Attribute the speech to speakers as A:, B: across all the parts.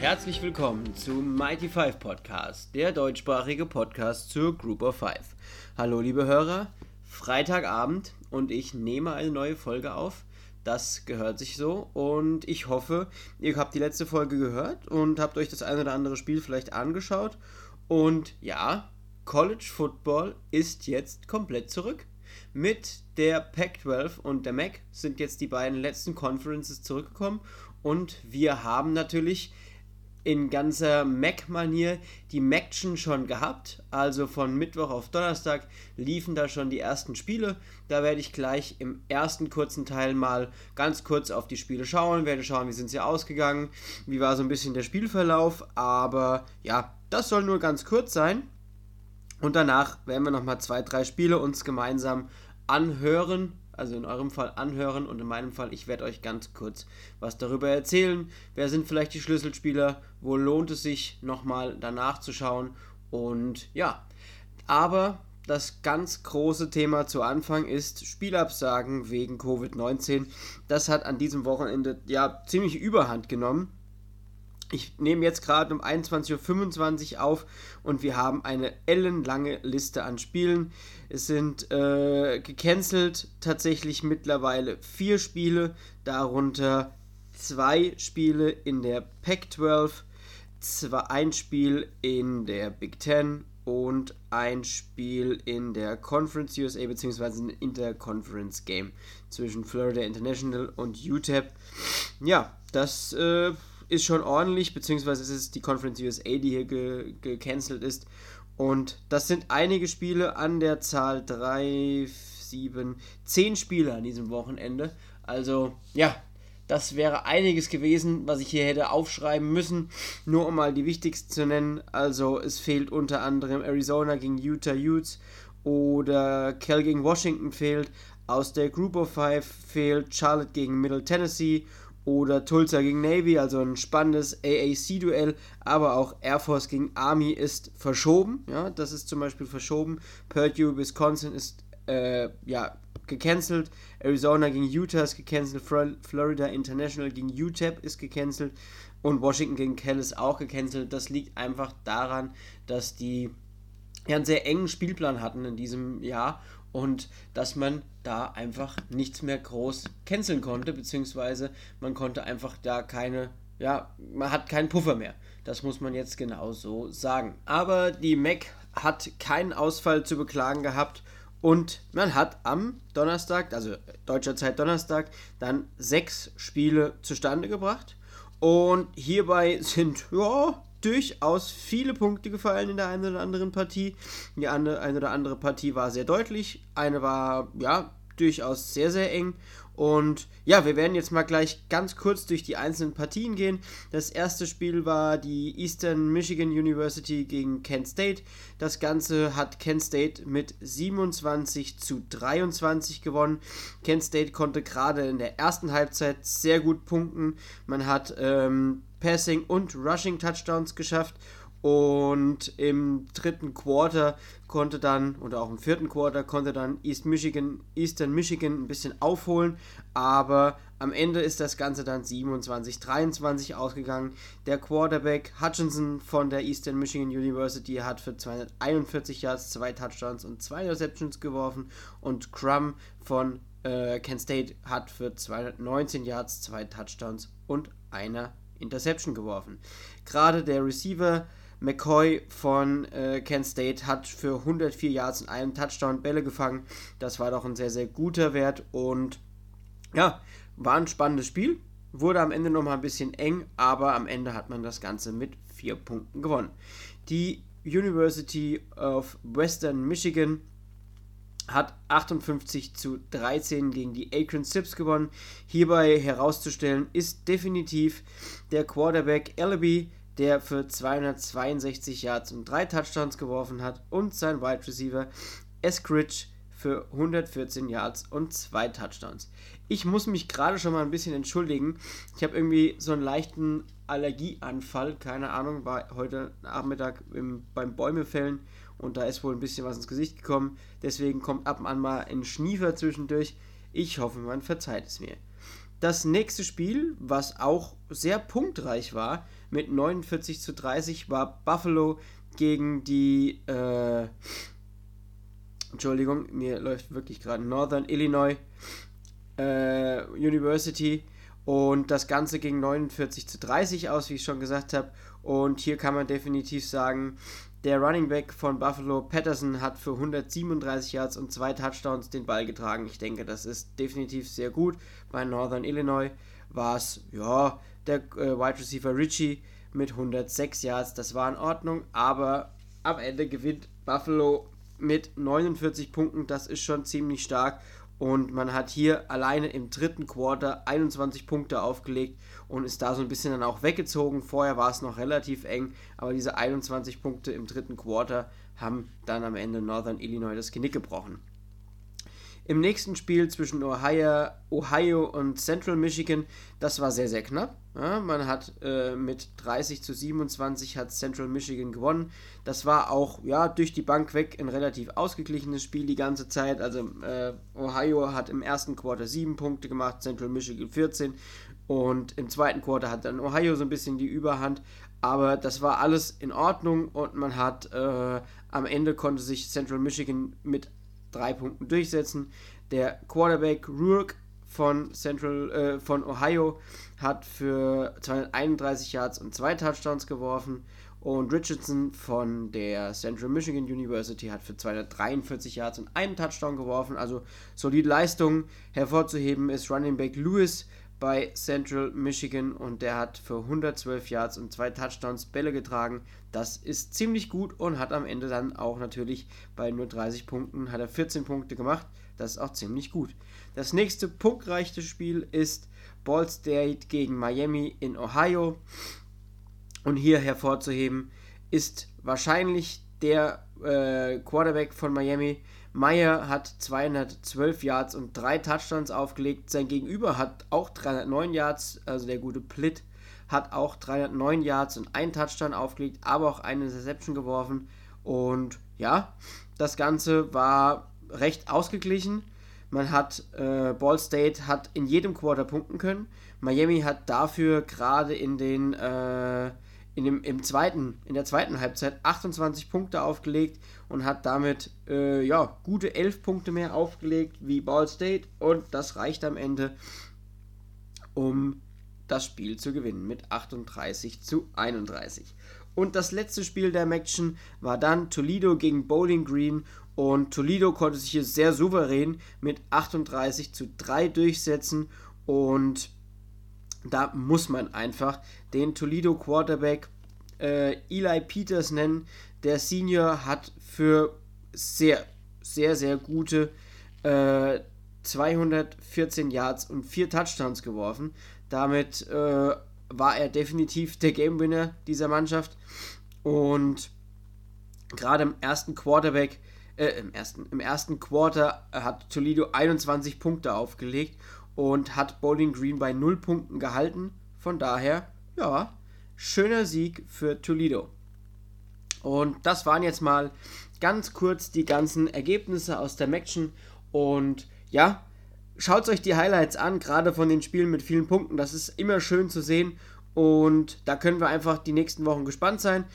A: herzlich willkommen zu Mighty Five Podcast, der deutschsprachige Podcast zur Group of Five. Hallo liebe Hörer, Freitagabend und ich nehme eine neue Folge auf. Das gehört sich so und ich hoffe, ihr habt die letzte Folge gehört und habt euch das eine oder andere Spiel vielleicht angeschaut. Und ja, College Football ist jetzt komplett zurück. Mit der Pac-12 und der MAC sind jetzt die beiden letzten Conferences zurückgekommen und wir haben natürlich in ganzer Mac-Manier die Maction schon gehabt. Also von Mittwoch auf Donnerstag liefen da schon die ersten Spiele. Da werde ich gleich im ersten kurzen Teil mal ganz kurz auf die Spiele schauen, werde schauen, wie sind sie ausgegangen, wie war so ein bisschen der Spielverlauf. Aber ja, das soll nur ganz kurz sein. Und danach werden wir nochmal zwei, drei Spiele uns gemeinsam anhören also in eurem Fall anhören und in meinem Fall, ich werde euch ganz kurz was darüber erzählen. Wer sind vielleicht die Schlüsselspieler? Wo lohnt es sich nochmal danach zu schauen? Und ja, aber das ganz große Thema zu Anfang ist Spielabsagen wegen Covid-19. Das hat an diesem Wochenende ja ziemlich überhand genommen. Ich nehme jetzt gerade um 21.25 Uhr auf und wir haben eine ellenlange Liste an Spielen. Es sind äh, gecancelt tatsächlich mittlerweile vier Spiele, darunter zwei Spiele in der Pac-12, ein Spiel in der Big Ten und ein Spiel in der Conference USA bzw. ein Interconference Game zwischen Florida International und UTEP. Ja, das äh, ist schon ordentlich, beziehungsweise es ist die Conference USA, die hier ge gecancelt ist. Und das sind einige Spiele an der Zahl 3, 7, 10 Spiele an diesem Wochenende. Also ja, das wäre einiges gewesen, was ich hier hätte aufschreiben müssen, nur um mal die wichtigsten zu nennen. Also es fehlt unter anderem Arizona gegen Utah Utes oder Cal gegen Washington fehlt. Aus der Group of Five fehlt Charlotte gegen Middle Tennessee oder Tulsa gegen Navy, also ein spannendes AAC-Duell, aber auch Air Force gegen Army ist verschoben. Ja, das ist zum Beispiel verschoben. Purdue, Wisconsin ist äh, ja gecancelt. Arizona gegen Utah ist gecancelt. Florida International gegen UTEP ist gecancelt. Und Washington gegen Cal ist auch gecancelt. Das liegt einfach daran, dass die einen sehr engen Spielplan hatten in diesem Jahr und dass man da einfach nichts mehr groß canceln konnte, beziehungsweise man konnte einfach da keine, ja, man hat keinen Puffer mehr. Das muss man jetzt genau so sagen. Aber die Mac hat keinen Ausfall zu beklagen gehabt und man hat am Donnerstag, also deutscher Zeit Donnerstag, dann sechs Spiele zustande gebracht. Und hierbei sind, ja, durchaus viele Punkte gefallen in der einen oder anderen Partie. Die eine, eine oder andere Partie war sehr deutlich, eine war ja durchaus sehr, sehr eng. Und ja, wir werden jetzt mal gleich ganz kurz durch die einzelnen Partien gehen. Das erste Spiel war die Eastern Michigan University gegen Kent State. Das Ganze hat Kent State mit 27 zu 23 gewonnen. Kent State konnte gerade in der ersten Halbzeit sehr gut punkten. Man hat ähm, Passing und Rushing Touchdowns geschafft. Und im dritten Quarter konnte dann, oder auch im vierten Quarter, konnte dann East Michigan, Eastern Michigan ein bisschen aufholen. Aber am Ende ist das Ganze dann 27-23 ausgegangen. Der Quarterback Hutchinson von der Eastern Michigan University hat für 241 Yards zwei Touchdowns und zwei Interceptions geworfen. Und Crum von äh, Kent State hat für 219 Yards zwei Touchdowns und einer Interception geworfen. Gerade der Receiver McCoy von äh, Kent State hat für 104 Yards und einen Touchdown Bälle gefangen. Das war doch ein sehr, sehr guter Wert und ja, war ein spannendes Spiel. Wurde am Ende nochmal ein bisschen eng, aber am Ende hat man das Ganze mit vier Punkten gewonnen. Die University of Western Michigan hat 58 zu 13 gegen die Akron Sips gewonnen. Hierbei herauszustellen ist definitiv der Quarterback Ellaby, der für 262 Yards und drei Touchdowns geworfen hat und sein Wide Receiver Eskridge für 114 Yards und zwei Touchdowns. Ich muss mich gerade schon mal ein bisschen entschuldigen. Ich habe irgendwie so einen leichten Allergieanfall, keine Ahnung, war heute Nachmittag im, beim Bäumefällen und da ist wohl ein bisschen was ins Gesicht gekommen. Deswegen kommt ab und an mal ein Schniefer zwischendurch. Ich hoffe, man verzeiht es mir. Das nächste Spiel, was auch sehr punktreich war, mit 49 zu 30, war Buffalo gegen die, äh, Entschuldigung, mir läuft wirklich gerade Northern Illinois äh, University und das Ganze ging 49 zu 30 aus, wie ich schon gesagt habe. Und hier kann man definitiv sagen, der Running Back von Buffalo, Patterson, hat für 137 Yards und zwei Touchdowns den Ball getragen. Ich denke, das ist definitiv sehr gut. Bei Northern Illinois war es, ja, der äh, Wide Receiver Richie mit 106 Yards. Das war in Ordnung, aber am Ende gewinnt Buffalo mit 49 Punkten. Das ist schon ziemlich stark. Und man hat hier alleine im dritten Quarter 21 Punkte aufgelegt und ist da so ein bisschen dann auch weggezogen. Vorher war es noch relativ eng, aber diese 21 Punkte im dritten Quarter haben dann am Ende Northern Illinois das Genick gebrochen. Im nächsten Spiel zwischen Ohio, Ohio und Central Michigan, das war sehr, sehr knapp. Ja, man hat äh, mit 30 zu 27 hat Central Michigan gewonnen. Das war auch ja, durch die Bank weg ein relativ ausgeglichenes Spiel die ganze Zeit. Also äh, Ohio hat im ersten Quarter 7 Punkte gemacht, Central Michigan 14. Und im zweiten Quarter hat dann Ohio so ein bisschen die Überhand. Aber das war alles in Ordnung und man hat äh, am Ende konnte sich Central Michigan mit drei Punkten durchsetzen. Der Quarterback Rourke von Central äh, von Ohio hat für 231 Yards und zwei Touchdowns geworfen und Richardson von der Central Michigan University hat für 243 Yards und einen Touchdown geworfen. Also solide Leistung. Hervorzuheben ist Running Back Lewis bei Central Michigan und der hat für 112 Yards und zwei Touchdowns Bälle getragen. Das ist ziemlich gut und hat am Ende dann auch natürlich bei nur 30 Punkten hat er 14 Punkte gemacht. Das ist auch ziemlich gut. Das nächste punktreiche Spiel ist Ball State gegen Miami in Ohio. Und hier hervorzuheben ist wahrscheinlich der äh, Quarterback von Miami, Meyer hat 212 Yards und drei Touchdowns aufgelegt. Sein Gegenüber hat auch 309 Yards, also der gute Plitt hat auch 309 Yards und einen Touchdown aufgelegt, aber auch eine Interception geworfen. Und ja, das Ganze war recht ausgeglichen. Man hat, äh, Ball State hat in jedem Quarter punkten können. Miami hat dafür gerade in den äh, in dem, im zweiten, in der zweiten Halbzeit 28 Punkte aufgelegt und hat damit äh, ja, gute 11 Punkte mehr aufgelegt wie Ball State. Und das reicht am Ende, um das Spiel zu gewinnen mit 38 zu 31. Und das letzte Spiel der Action war dann Toledo gegen Bowling Green. Und Toledo konnte sich hier sehr souverän mit 38 zu 3 durchsetzen. Und da muss man einfach den Toledo Quarterback äh, Eli Peters nennen. Der Senior hat für sehr, sehr, sehr gute äh, 214 Yards und 4 Touchdowns geworfen. Damit äh, war er definitiv der Game Winner dieser Mannschaft. Und gerade im ersten Quarterback, äh, im ersten, im ersten Quarter hat Toledo 21 Punkte aufgelegt und hat Bowling Green bei 0 Punkten gehalten. Von daher, ja, schöner Sieg für Toledo. Und das waren jetzt mal ganz kurz die ganzen Ergebnisse aus der Maction. Und ja, schaut euch die Highlights an, gerade von den Spielen mit vielen Punkten. Das ist immer schön zu sehen. Und da können wir einfach die nächsten Wochen gespannt sein.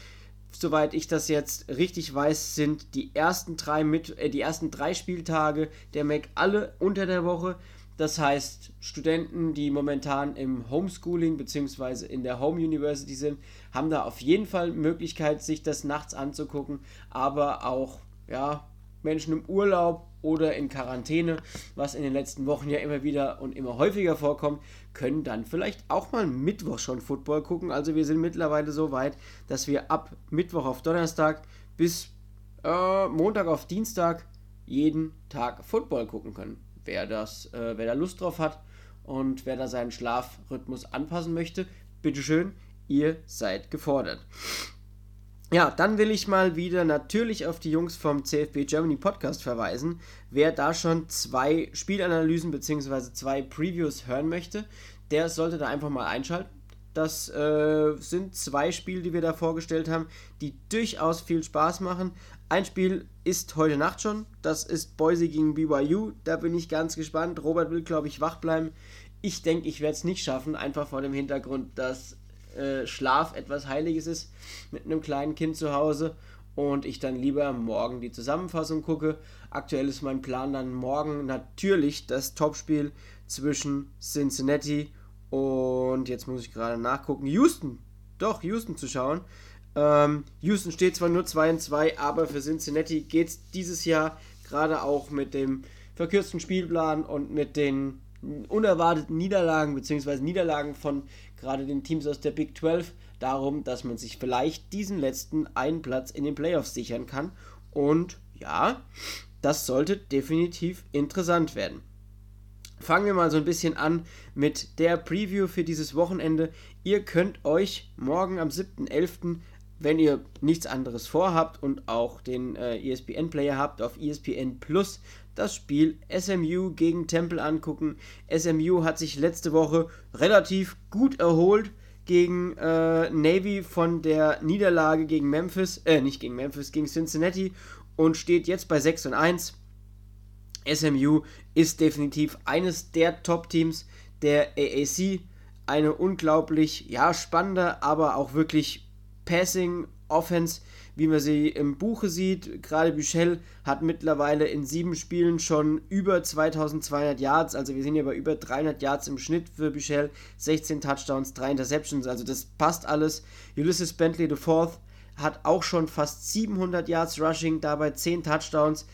A: Soweit ich das jetzt richtig weiß, sind die ersten drei, mit, äh, die ersten drei Spieltage der Mac alle unter der Woche. Das heißt, Studenten, die momentan im Homeschooling bzw. in der Home University sind, haben da auf jeden Fall Möglichkeit, sich das nachts anzugucken, aber auch ja, Menschen im Urlaub oder in Quarantäne, was in den letzten Wochen ja immer wieder und immer häufiger vorkommt, können dann vielleicht auch mal Mittwoch schon Football gucken. Also wir sind mittlerweile so weit, dass wir ab Mittwoch auf Donnerstag bis äh, Montag auf Dienstag jeden Tag Football gucken können wer, das, äh, wer da Lust drauf hat und wer da seinen Schlafrhythmus anpassen möchte, bitteschön, ihr seid gefordert. Ja, dann will ich mal wieder natürlich auf die Jungs vom CFB Germany Podcast verweisen. Wer da schon zwei Spielanalysen bzw. zwei Previews hören möchte, der sollte da einfach mal einschalten. Das äh, sind zwei Spiele, die wir da vorgestellt haben, die durchaus viel Spaß machen. Ein Spiel ist heute Nacht schon. Das ist Boise gegen BYU. Da bin ich ganz gespannt. Robert will, glaube ich, wach bleiben. Ich denke, ich werde es nicht schaffen, einfach vor dem Hintergrund, dass äh, Schlaf etwas Heiliges ist mit einem kleinen Kind zu Hause und ich dann lieber morgen die Zusammenfassung gucke. Aktuell ist mein Plan dann morgen natürlich das Topspiel zwischen Cincinnati und jetzt muss ich gerade nachgucken, Houston. Doch, Houston zu schauen. Ähm, Houston steht zwar nur 2 in 2, aber für Cincinnati geht es dieses Jahr gerade auch mit dem verkürzten Spielplan und mit den unerwarteten Niederlagen bzw. Niederlagen von gerade den Teams aus der Big 12 darum, dass man sich vielleicht diesen letzten einen Platz in den Playoffs sichern kann. Und ja, das sollte definitiv interessant werden. Fangen wir mal so ein bisschen an mit der Preview für dieses Wochenende. Ihr könnt euch morgen am 7.11., wenn ihr nichts anderes vorhabt und auch den äh, ESPN-Player habt, auf ESPN Plus das Spiel SMU gegen Temple angucken. SMU hat sich letzte Woche relativ gut erholt gegen äh, Navy von der Niederlage gegen Memphis, äh, nicht gegen Memphis, gegen Cincinnati und steht jetzt bei 6 und 1. SMU ist definitiv eines der Top-Teams der AAC. Eine unglaublich, ja, spannende, aber auch wirklich Passing Offense, wie man sie im Buche sieht. Gerade Büchel hat mittlerweile in sieben Spielen schon über 2200 Yards, also wir sind ja bei über 300 Yards im Schnitt für Büchel, 16 Touchdowns, 3 Interceptions, also das passt alles. Ulysses Bentley IV hat auch schon fast 700 Yards Rushing, dabei 10 Touchdowns.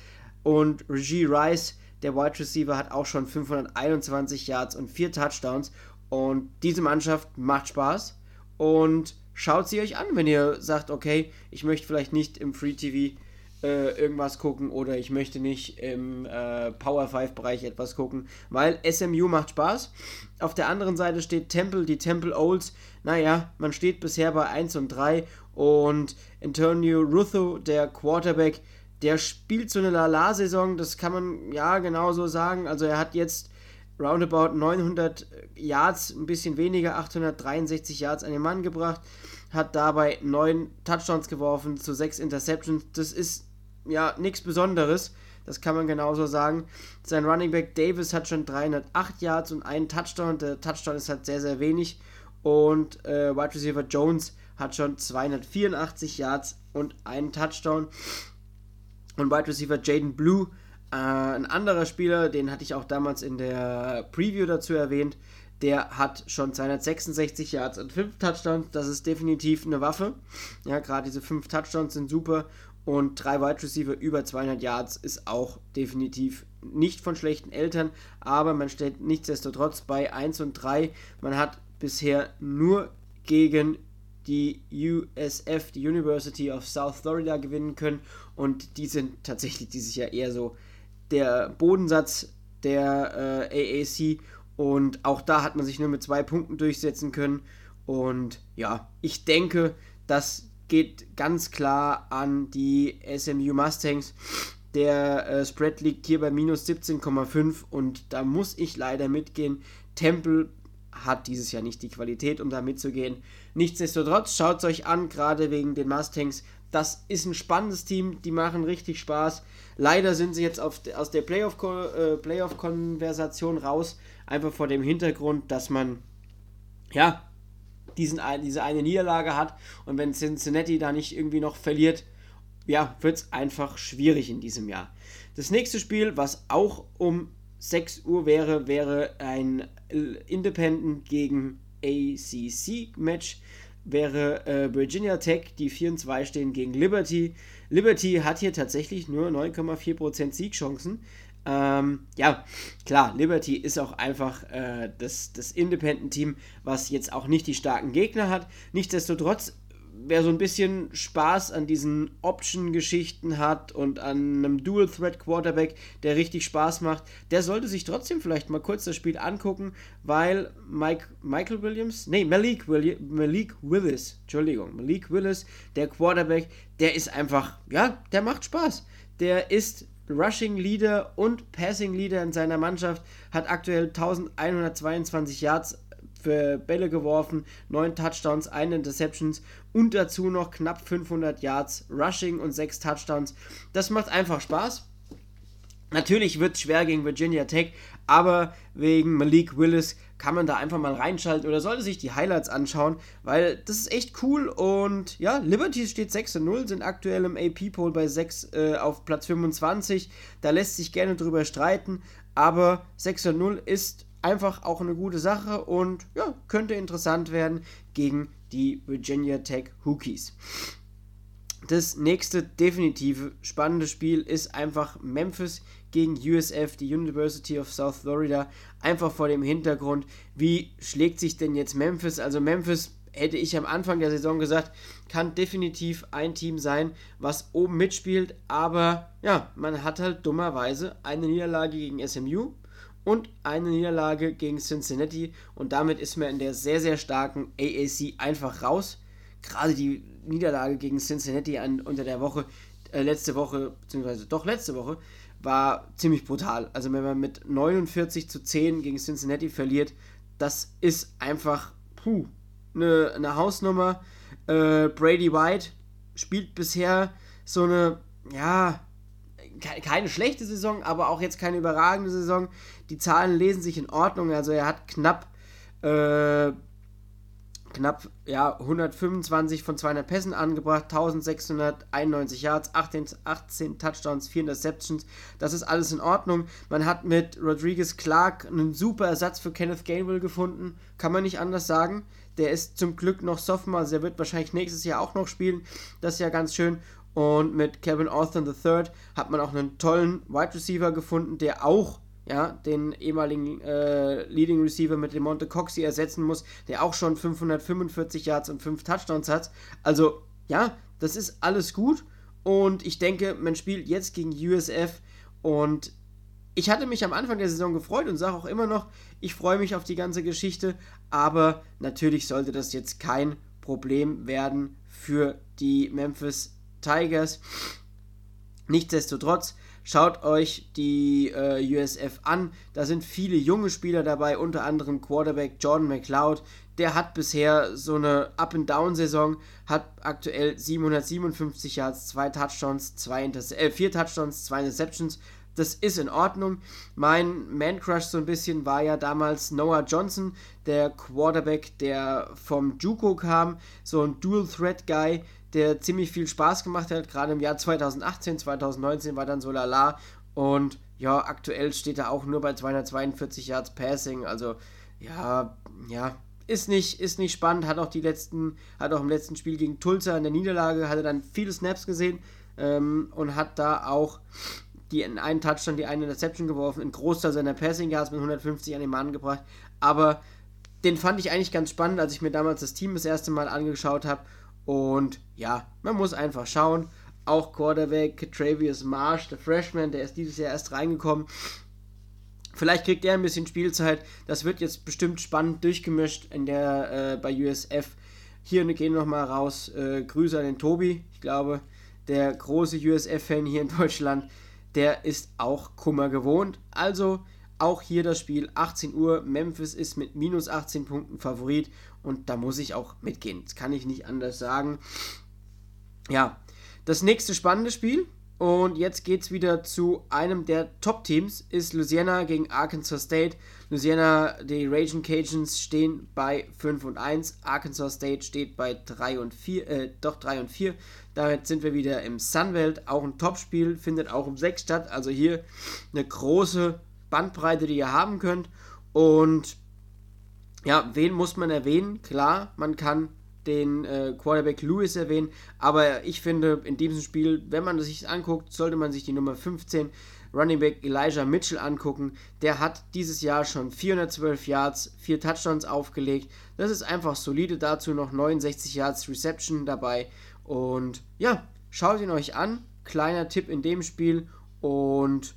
A: Und Regie Rice, der Wide Receiver, hat auch schon 521 Yards und 4 Touchdowns. Und diese Mannschaft macht Spaß. Und schaut sie euch an, wenn ihr sagt, okay, ich möchte vielleicht nicht im Free TV äh, irgendwas gucken oder ich möchte nicht im äh, Power 5 Bereich etwas gucken, weil SMU macht Spaß. Auf der anderen Seite steht Temple, die Temple Olds. Naja, man steht bisher bei 1 und 3 und Antonio Rutho, der Quarterback, der spielt so eine Lala-Saison, das kann man ja genauso sagen. Also er hat jetzt roundabout 900 Yards, ein bisschen weniger, 863 Yards an den Mann gebracht, hat dabei 9 Touchdowns geworfen zu 6 Interceptions. Das ist ja nichts Besonderes, das kann man genauso sagen. Sein Running Back Davis hat schon 308 Yards und einen Touchdown. Der Touchdown ist halt sehr, sehr wenig. Und äh, Wide Receiver Jones hat schon 284 Yards und einen Touchdown. Und Wide Receiver Jaden Blue äh, ein anderer Spieler, den hatte ich auch damals in der Preview dazu erwähnt, der hat schon 266 Yards und 5 Touchdowns. Das ist definitiv eine Waffe. Ja, gerade diese 5 Touchdowns sind super. Und 3 Wide Receiver über 200 Yards ist auch definitiv nicht von schlechten Eltern. Aber man steht nichtsdestotrotz bei 1 und 3. Man hat bisher nur gegen die USF, die University of South Florida, gewinnen können. Und die sind tatsächlich dieses Jahr eher so der Bodensatz der äh, AAC und auch da hat man sich nur mit zwei Punkten durchsetzen können. Und ja, ich denke, das geht ganz klar an die SMU Mustangs. Der äh, Spread liegt hier bei minus 17,5 und da muss ich leider mitgehen. Temple hat dieses Jahr nicht die Qualität, um da mitzugehen. Nichtsdestotrotz, schaut es euch an, gerade wegen den Mustangs. Das ist ein spannendes Team, die machen richtig Spaß. Leider sind sie jetzt auf, aus der Playoff-Konversation äh, Playoff raus, einfach vor dem Hintergrund, dass man ja diesen, diese eine Niederlage hat und wenn Cincinnati da nicht irgendwie noch verliert, ja, wird es einfach schwierig in diesem Jahr. Das nächste Spiel, was auch um 6 Uhr wäre, wäre ein Independent gegen ACC-Match wäre äh, Virginia Tech, die 4 und 2 stehen gegen Liberty. Liberty hat hier tatsächlich nur 9,4% Siegchancen. Ähm, ja, klar, Liberty ist auch einfach äh, das, das Independent-Team, was jetzt auch nicht die starken Gegner hat. Nichtsdestotrotz wer so ein bisschen Spaß an diesen Option-Geschichten hat und an einem Dual-Threat-Quarterback, der richtig Spaß macht, der sollte sich trotzdem vielleicht mal kurz das Spiel angucken, weil Mike, Michael Williams, nee, Malik, Willi, Malik Willis, Entschuldigung, Malik Willis, der Quarterback, der ist einfach, ja, der macht Spaß. Der ist Rushing Leader und Passing Leader in seiner Mannschaft, hat aktuell 1122 Yards Bälle geworfen, 9 Touchdowns, 1 Interceptions und dazu noch knapp 500 Yards Rushing und 6 Touchdowns. Das macht einfach Spaß. Natürlich wird es schwer gegen Virginia Tech, aber wegen Malik Willis kann man da einfach mal reinschalten oder sollte sich die Highlights anschauen, weil das ist echt cool und ja, Liberty steht 6 0, sind aktuell im AP-Poll bei 6 äh, auf Platz 25. Da lässt sich gerne drüber streiten, aber 6 0 ist einfach auch eine gute Sache und ja, könnte interessant werden gegen die Virginia Tech Hookies. Das nächste definitive spannende Spiel ist einfach Memphis gegen USF, die University of South Florida. Einfach vor dem Hintergrund, wie schlägt sich denn jetzt Memphis? Also Memphis hätte ich am Anfang der Saison gesagt, kann definitiv ein Team sein, was oben mitspielt, aber ja, man hat halt dummerweise eine Niederlage gegen SMU und eine Niederlage gegen Cincinnati und damit ist man in der sehr, sehr starken AAC einfach raus. Gerade die Niederlage gegen Cincinnati an, unter der Woche, äh, letzte Woche, beziehungsweise doch letzte Woche, war ziemlich brutal. Also wenn man mit 49 zu 10 gegen Cincinnati verliert, das ist einfach, puh, eine, eine Hausnummer. Äh, Brady White spielt bisher so eine, ja, keine schlechte Saison, aber auch jetzt keine überragende Saison. Die Zahlen lesen sich in Ordnung. Also er hat knapp äh, knapp ja, 125 von 200 Pässen angebracht, 1691 Yards, 18, 18 Touchdowns, 4 Interceptions. Das ist alles in Ordnung. Man hat mit Rodriguez Clark einen super Ersatz für Kenneth Gainwell gefunden. Kann man nicht anders sagen. Der ist zum Glück noch Sophomore, also er wird wahrscheinlich nächstes Jahr auch noch spielen. Das ist ja ganz schön. Und mit Kevin Austin III hat man auch einen tollen Wide Receiver gefunden, der auch ja, den ehemaligen äh, Leading Receiver mit dem Monte Coxie ersetzen muss, der auch schon 545 Yards und 5 Touchdowns hat. Also, ja, das ist alles gut. Und ich denke, man spielt jetzt gegen USF und ich hatte mich am Anfang der Saison gefreut und sage auch immer noch, ich freue mich auf die ganze Geschichte, aber natürlich sollte das jetzt kein Problem werden für die Memphis Tigers. Nichtsdestotrotz, Schaut euch die äh, USF an. Da sind viele junge Spieler dabei, unter anderem Quarterback Jordan McLeod. Der hat bisher so eine Up-and-Down-Saison, hat aktuell 757 Yards, 2 Touchdowns, zwei äh, 4 Touchdowns, 2 Interceptions. Das ist in Ordnung. Mein Man-Crush so ein bisschen war ja damals Noah Johnson, der Quarterback, der vom Juco kam, so ein Dual-Threat-Guy, der ziemlich viel Spaß gemacht hat. Gerade im Jahr 2018, 2019 war dann so lala. Und ja, aktuell steht er auch nur bei 242 Yards Passing. Also ja, ja, ist nicht, ist nicht spannend. Hat auch die letzten, hat auch im letzten Spiel gegen Tulsa in der Niederlage, hatte dann viele Snaps gesehen ähm, und hat da auch die in einen Touchdown, die eine Interception geworfen, in Großteil seiner Passing Yards mit 150 an den Mann gebracht. Aber den fand ich eigentlich ganz spannend, als ich mir damals das Team das erste Mal angeschaut habe. Und ja, man muss einfach schauen. Auch Quarterback Travius Marsh, der Freshman, der ist dieses Jahr erst reingekommen. Vielleicht kriegt er ein bisschen Spielzeit. Das wird jetzt bestimmt spannend durchgemischt in der, äh, bei USF. Hier gehen nochmal raus. Äh, Grüße an den Tobi. Ich glaube, der große USF-Fan hier in Deutschland, der ist auch Kummer gewohnt. Also auch hier das Spiel 18 Uhr. Memphis ist mit minus 18 Punkten Favorit und da muss ich auch mitgehen. Das kann ich nicht anders sagen. Ja, das nächste spannende Spiel. Und jetzt geht es wieder zu einem der Top-Teams, ist Louisiana gegen Arkansas State. Louisiana, die Raging Cajuns stehen bei 5 und 1. Arkansas State steht bei 3 und 4, äh, doch 3 und 4. Damit sind wir wieder im Sunbelt. Auch ein Top-Spiel, findet auch um 6 statt. Also hier eine große Bandbreite, die ihr haben könnt. Und ja, wen muss man erwähnen? Klar, man kann den äh, Quarterback Lewis erwähnen, aber ich finde, in diesem Spiel, wenn man sich anguckt, sollte man sich die Nummer 15 Running Back Elijah Mitchell angucken. Der hat dieses Jahr schon 412 Yards, 4 Touchdowns aufgelegt. Das ist einfach solide. Dazu noch 69 Yards Reception dabei. Und ja, schaut ihn euch an. Kleiner Tipp in dem Spiel. Und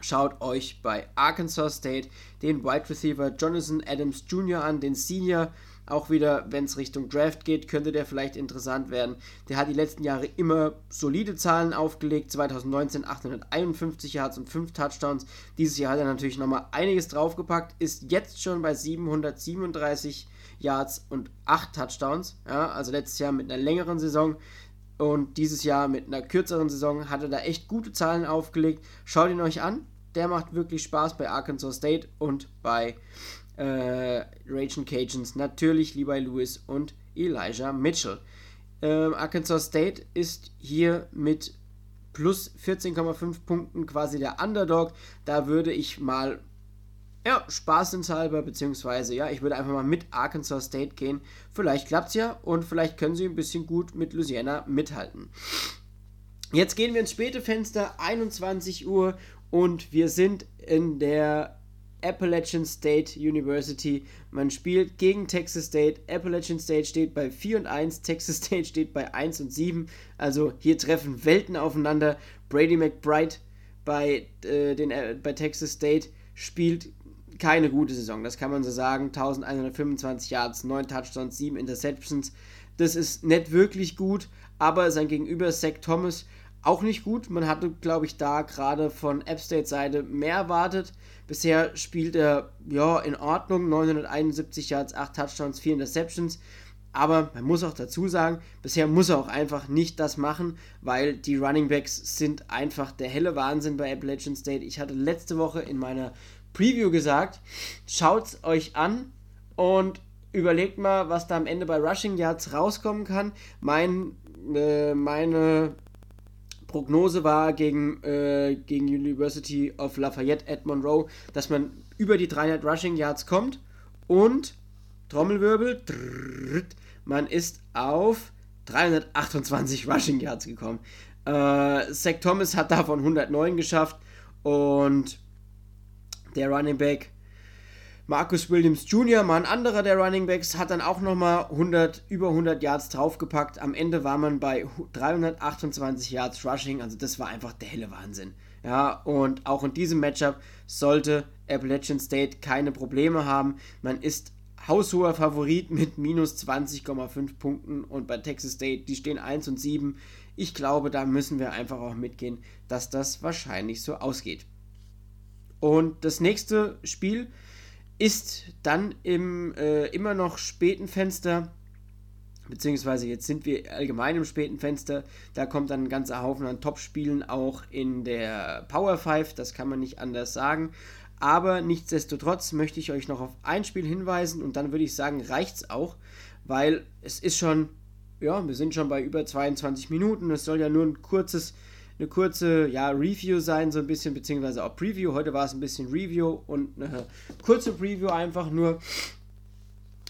A: Schaut euch bei Arkansas State den Wide Receiver Jonathan Adams Jr. an, den Senior. Auch wieder, wenn es Richtung Draft geht, könnte der vielleicht interessant werden. Der hat die letzten Jahre immer solide Zahlen aufgelegt. 2019 851 Yards und 5 Touchdowns. Dieses Jahr hat er natürlich nochmal einiges draufgepackt. Ist jetzt schon bei 737 Yards und 8 Touchdowns. Ja, also letztes Jahr mit einer längeren Saison. Und dieses Jahr mit einer kürzeren Saison hat er da echt gute Zahlen aufgelegt. Schaut ihn euch an. Der macht wirklich Spaß bei Arkansas State und bei äh, Raging Cajuns, natürlich Levi Lewis und Elijah Mitchell. Ähm, Arkansas State ist hier mit plus 14,5 Punkten quasi der Underdog. Da würde ich mal, ja, spaßenshalber, beziehungsweise, ja, ich würde einfach mal mit Arkansas State gehen. Vielleicht klappt es ja und vielleicht können sie ein bisschen gut mit Louisiana mithalten. Jetzt gehen wir ins späte Fenster, 21 Uhr, und wir sind in der Appalachian State University. Man spielt gegen Texas State. Appalachian State steht bei 4 und 1, Texas State steht bei 1 und 7. Also hier treffen Welten aufeinander. Brady McBride bei, äh, den, äh, bei Texas State spielt keine gute Saison, das kann man so sagen. 1125 Yards, 9 Touchdowns, 7 Interceptions. Das ist nicht wirklich gut, aber sein Gegenüber Zach Thomas auch nicht gut. Man hatte, glaube ich, da gerade von App State Seite mehr erwartet. Bisher spielt er ja in Ordnung, 971 Yards, 8 Touchdowns, 4 Interceptions. Aber man muss auch dazu sagen, bisher muss er auch einfach nicht das machen, weil die Running Backs sind einfach der helle Wahnsinn bei Appalachian State. Ich hatte letzte Woche in meiner Preview gesagt, schaut euch an und überlegt mal, was da am Ende bei Rushing Yards rauskommen kann. Mein, äh, meine Prognose war gegen, äh, gegen University of Lafayette at Monroe, dass man über die 300 Rushing Yards kommt und Trommelwirbel, drrrt, man ist auf 328 Rushing Yards gekommen. Äh, Zach Thomas hat davon 109 geschafft und der Running Back Marcus Williams Jr., mal ein anderer der Running Backs, hat dann auch nochmal 100, über 100 Yards draufgepackt. Am Ende war man bei 328 Yards Rushing, also das war einfach der helle Wahnsinn. Ja, und auch in diesem Matchup sollte Appalachian State keine Probleme haben. Man ist haushoher Favorit mit minus 20,5 Punkten und bei Texas State, die stehen 1 und 7. Ich glaube, da müssen wir einfach auch mitgehen, dass das wahrscheinlich so ausgeht. Und das nächste Spiel ist dann im äh, immer noch späten Fenster, beziehungsweise jetzt sind wir allgemein im späten Fenster, da kommt dann ein ganzer Haufen an Top-Spielen auch in der Power 5, das kann man nicht anders sagen. Aber nichtsdestotrotz möchte ich euch noch auf ein Spiel hinweisen und dann würde ich sagen, reicht es auch, weil es ist schon, ja, wir sind schon bei über 22 Minuten. Es soll ja nur ein kurzes eine kurze ja, Review sein, so ein bisschen, beziehungsweise auch Preview. Heute war es ein bisschen Review und eine kurze Preview einfach nur.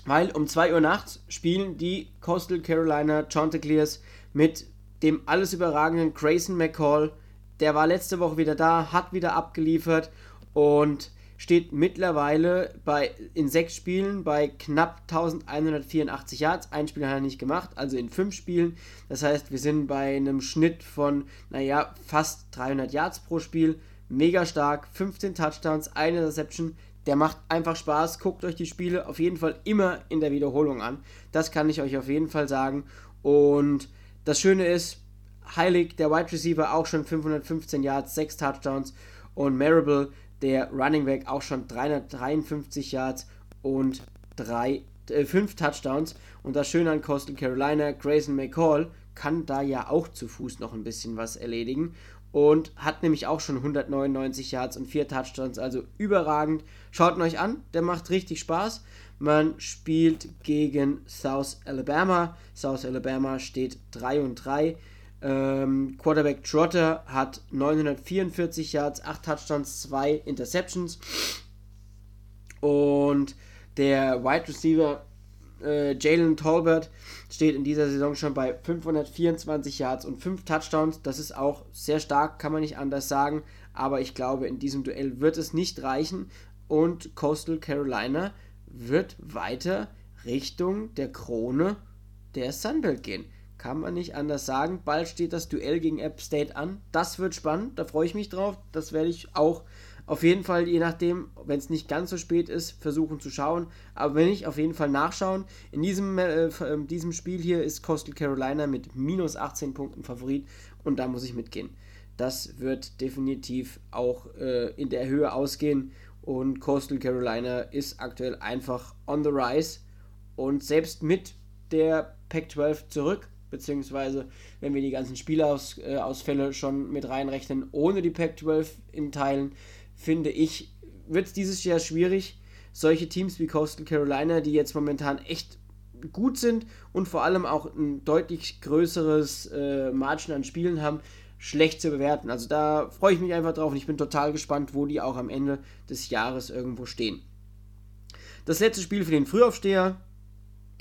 A: Weil um 2 Uhr nachts spielen die Coastal Carolina Chanticleers mit dem alles überragenden Grayson McCall. Der war letzte Woche wieder da, hat wieder abgeliefert und steht mittlerweile bei, in sechs Spielen bei knapp 1184 Yards. Ein Spiel hat er nicht gemacht, also in fünf Spielen. Das heißt, wir sind bei einem Schnitt von, naja, fast 300 Yards pro Spiel. Mega stark, 15 Touchdowns, eine Reception. Der macht einfach Spaß. Guckt euch die Spiele auf jeden Fall immer in der Wiederholung an. Das kann ich euch auf jeden Fall sagen. Und das Schöne ist, Heilig, der Wide Receiver, auch schon 515 Yards, 6 Touchdowns. Und Marable, der Running Back auch schon 353 Yards und 3, äh, 5 Touchdowns. Und das Schöne an Coastal Carolina, Grayson McCall kann da ja auch zu Fuß noch ein bisschen was erledigen und hat nämlich auch schon 199 Yards und 4 Touchdowns, also überragend. Schaut ihn euch an, der macht richtig Spaß. Man spielt gegen South Alabama. South Alabama steht 3 und 3. Ähm, Quarterback Trotter hat 944 Yards, 8 Touchdowns, 2 Interceptions. Und der Wide Receiver äh, Jalen Tolbert steht in dieser Saison schon bei 524 Yards und 5 Touchdowns. Das ist auch sehr stark, kann man nicht anders sagen. Aber ich glaube, in diesem Duell wird es nicht reichen. Und Coastal Carolina wird weiter Richtung der Krone der Sunbelt gehen. Kann man nicht anders sagen. Bald steht das Duell gegen App State an. Das wird spannend. Da freue ich mich drauf. Das werde ich auch auf jeden Fall, je nachdem, wenn es nicht ganz so spät ist, versuchen zu schauen. Aber wenn nicht, auf jeden Fall nachschauen. In diesem, äh, äh diesem Spiel hier ist Coastal Carolina mit minus 18 Punkten Favorit und da muss ich mitgehen. Das wird definitiv auch äh, in der Höhe ausgehen und Coastal Carolina ist aktuell einfach on the rise und selbst mit der Pac-12 zurück, beziehungsweise wenn wir die ganzen Spielausfälle schon mit reinrechnen, ohne die Pac-12 in Teilen, finde ich, wird es dieses Jahr schwierig, solche Teams wie Coastal Carolina, die jetzt momentan echt gut sind und vor allem auch ein deutlich größeres äh, Margin an Spielen haben, schlecht zu bewerten. Also da freue ich mich einfach drauf und ich bin total gespannt, wo die auch am Ende des Jahres irgendwo stehen. Das letzte Spiel für den Frühaufsteher,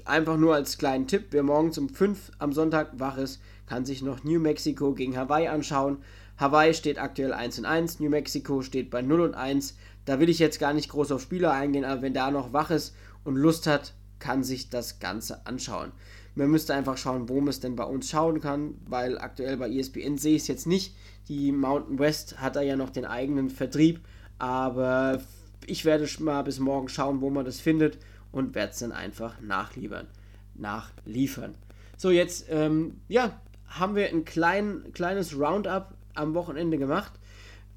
A: einfach nur als kleinen Tipp, wer morgens um 5 am Sonntag wach ist, kann sich noch New Mexico gegen Hawaii anschauen. Hawaii steht aktuell 1 in 1, New Mexico steht bei 0 und 1. Da will ich jetzt gar nicht groß auf Spieler eingehen, aber wenn da noch wach ist und Lust hat, kann sich das Ganze anschauen. Man müsste einfach schauen, wo man es denn bei uns schauen kann, weil aktuell bei ESPN sehe ich es jetzt nicht. Die Mountain West hat da ja noch den eigenen Vertrieb, aber ich werde mal bis morgen schauen, wo man das findet und werde es dann einfach nachliefern. nachliefern. So, jetzt, ähm, ja, haben wir ein klein, kleines Roundup am Wochenende gemacht.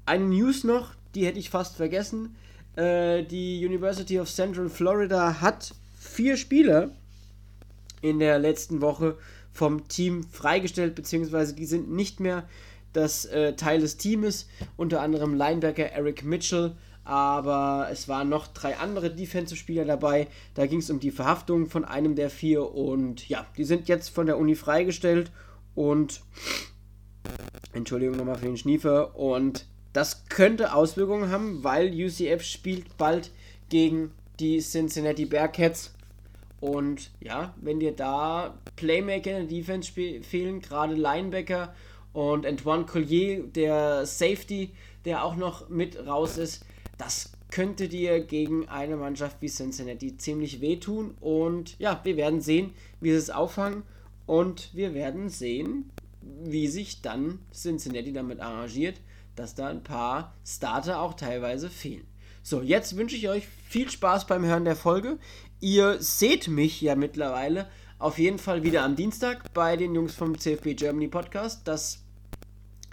A: Eine News noch, die hätte ich fast vergessen. Äh, die University of Central Florida hat vier Spieler in der letzten Woche vom Team freigestellt, beziehungsweise die sind nicht mehr das äh, Teil des Teams, unter anderem Linebacker Eric Mitchell, aber es waren noch drei andere Defensive-Spieler dabei. Da ging es um die Verhaftung von einem der vier und ja, die sind jetzt von der Uni freigestellt und Entschuldigung nochmal für den Schniefer. Und das könnte Auswirkungen haben, weil UCF spielt bald gegen die Cincinnati Bearcats. Und ja, wenn dir da Playmaker in der Defense fehlen, gerade Linebacker und Antoine Collier, der Safety, der auch noch mit raus ist, das könnte dir gegen eine Mannschaft wie Cincinnati ziemlich wehtun. Und ja, wir werden sehen, wie sie es auffangen. Und wir werden sehen, wie sich dann Cincinnati damit arrangiert, dass da ein paar Starter auch teilweise fehlen. So, jetzt wünsche ich euch viel Spaß beim Hören der Folge. Ihr seht mich ja mittlerweile auf jeden Fall wieder am Dienstag bei den Jungs vom CFB Germany Podcast. Das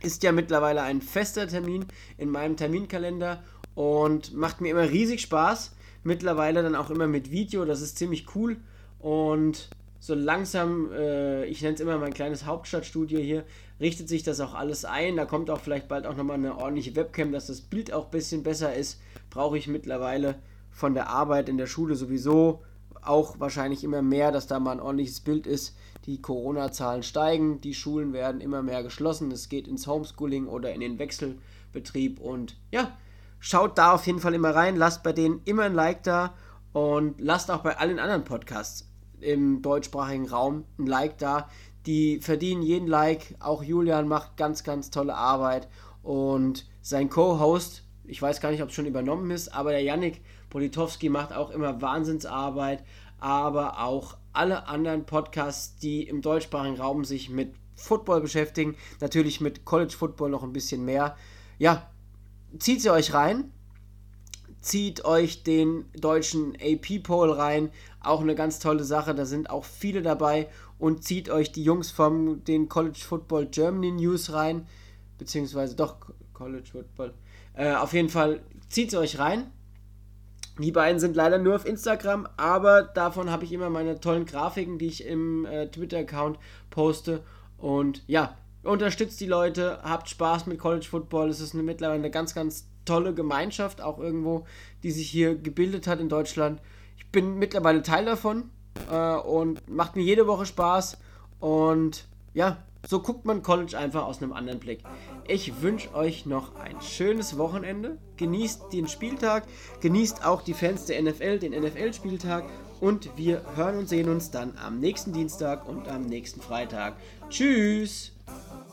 A: ist ja mittlerweile ein fester Termin in meinem Terminkalender und macht mir immer riesig Spaß. Mittlerweile dann auch immer mit Video, das ist ziemlich cool. Und so langsam, äh, ich nenne es immer mein kleines Hauptstadtstudio hier, richtet sich das auch alles ein. Da kommt auch vielleicht bald auch nochmal eine ordentliche Webcam, dass das Bild auch ein bisschen besser ist. Brauche ich mittlerweile von der Arbeit in der Schule sowieso auch wahrscheinlich immer mehr, dass da mal ein ordentliches Bild ist. Die Corona-Zahlen steigen, die Schulen werden immer mehr geschlossen. Es geht ins Homeschooling oder in den Wechselbetrieb und ja, schaut da auf jeden Fall immer rein, lasst bei denen immer ein Like da und lasst auch bei allen anderen Podcasts im deutschsprachigen Raum ein Like da. Die verdienen jeden Like. Auch Julian macht ganz, ganz tolle Arbeit. Und sein Co-Host, ich weiß gar nicht, ob es schon übernommen ist, aber der Yannick Politowski macht auch immer Wahnsinnsarbeit. Aber auch alle anderen Podcasts, die im deutschsprachigen Raum sich mit Football beschäftigen, natürlich mit College Football noch ein bisschen mehr. Ja, zieht sie euch rein zieht euch den deutschen AP-Poll rein. Auch eine ganz tolle Sache, da sind auch viele dabei. Und zieht euch die Jungs vom den College Football Germany News rein. Beziehungsweise doch College Football. Äh, auf jeden Fall zieht sie euch rein. Die beiden sind leider nur auf Instagram, aber davon habe ich immer meine tollen Grafiken, die ich im äh, Twitter-Account poste. Und ja, unterstützt die Leute, habt Spaß mit College Football. Es ist eine, mittlerweile eine ganz, ganz tolle Gemeinschaft auch irgendwo, die sich hier gebildet hat in Deutschland. Ich bin mittlerweile Teil davon äh, und macht mir jede Woche Spaß. Und ja, so guckt man College einfach aus einem anderen Blick. Ich wünsche euch noch ein schönes Wochenende. Genießt den Spieltag, genießt auch die Fans der NFL, den NFL-Spieltag. Und wir hören und sehen uns dann am nächsten Dienstag und am nächsten Freitag. Tschüss! Uh-oh.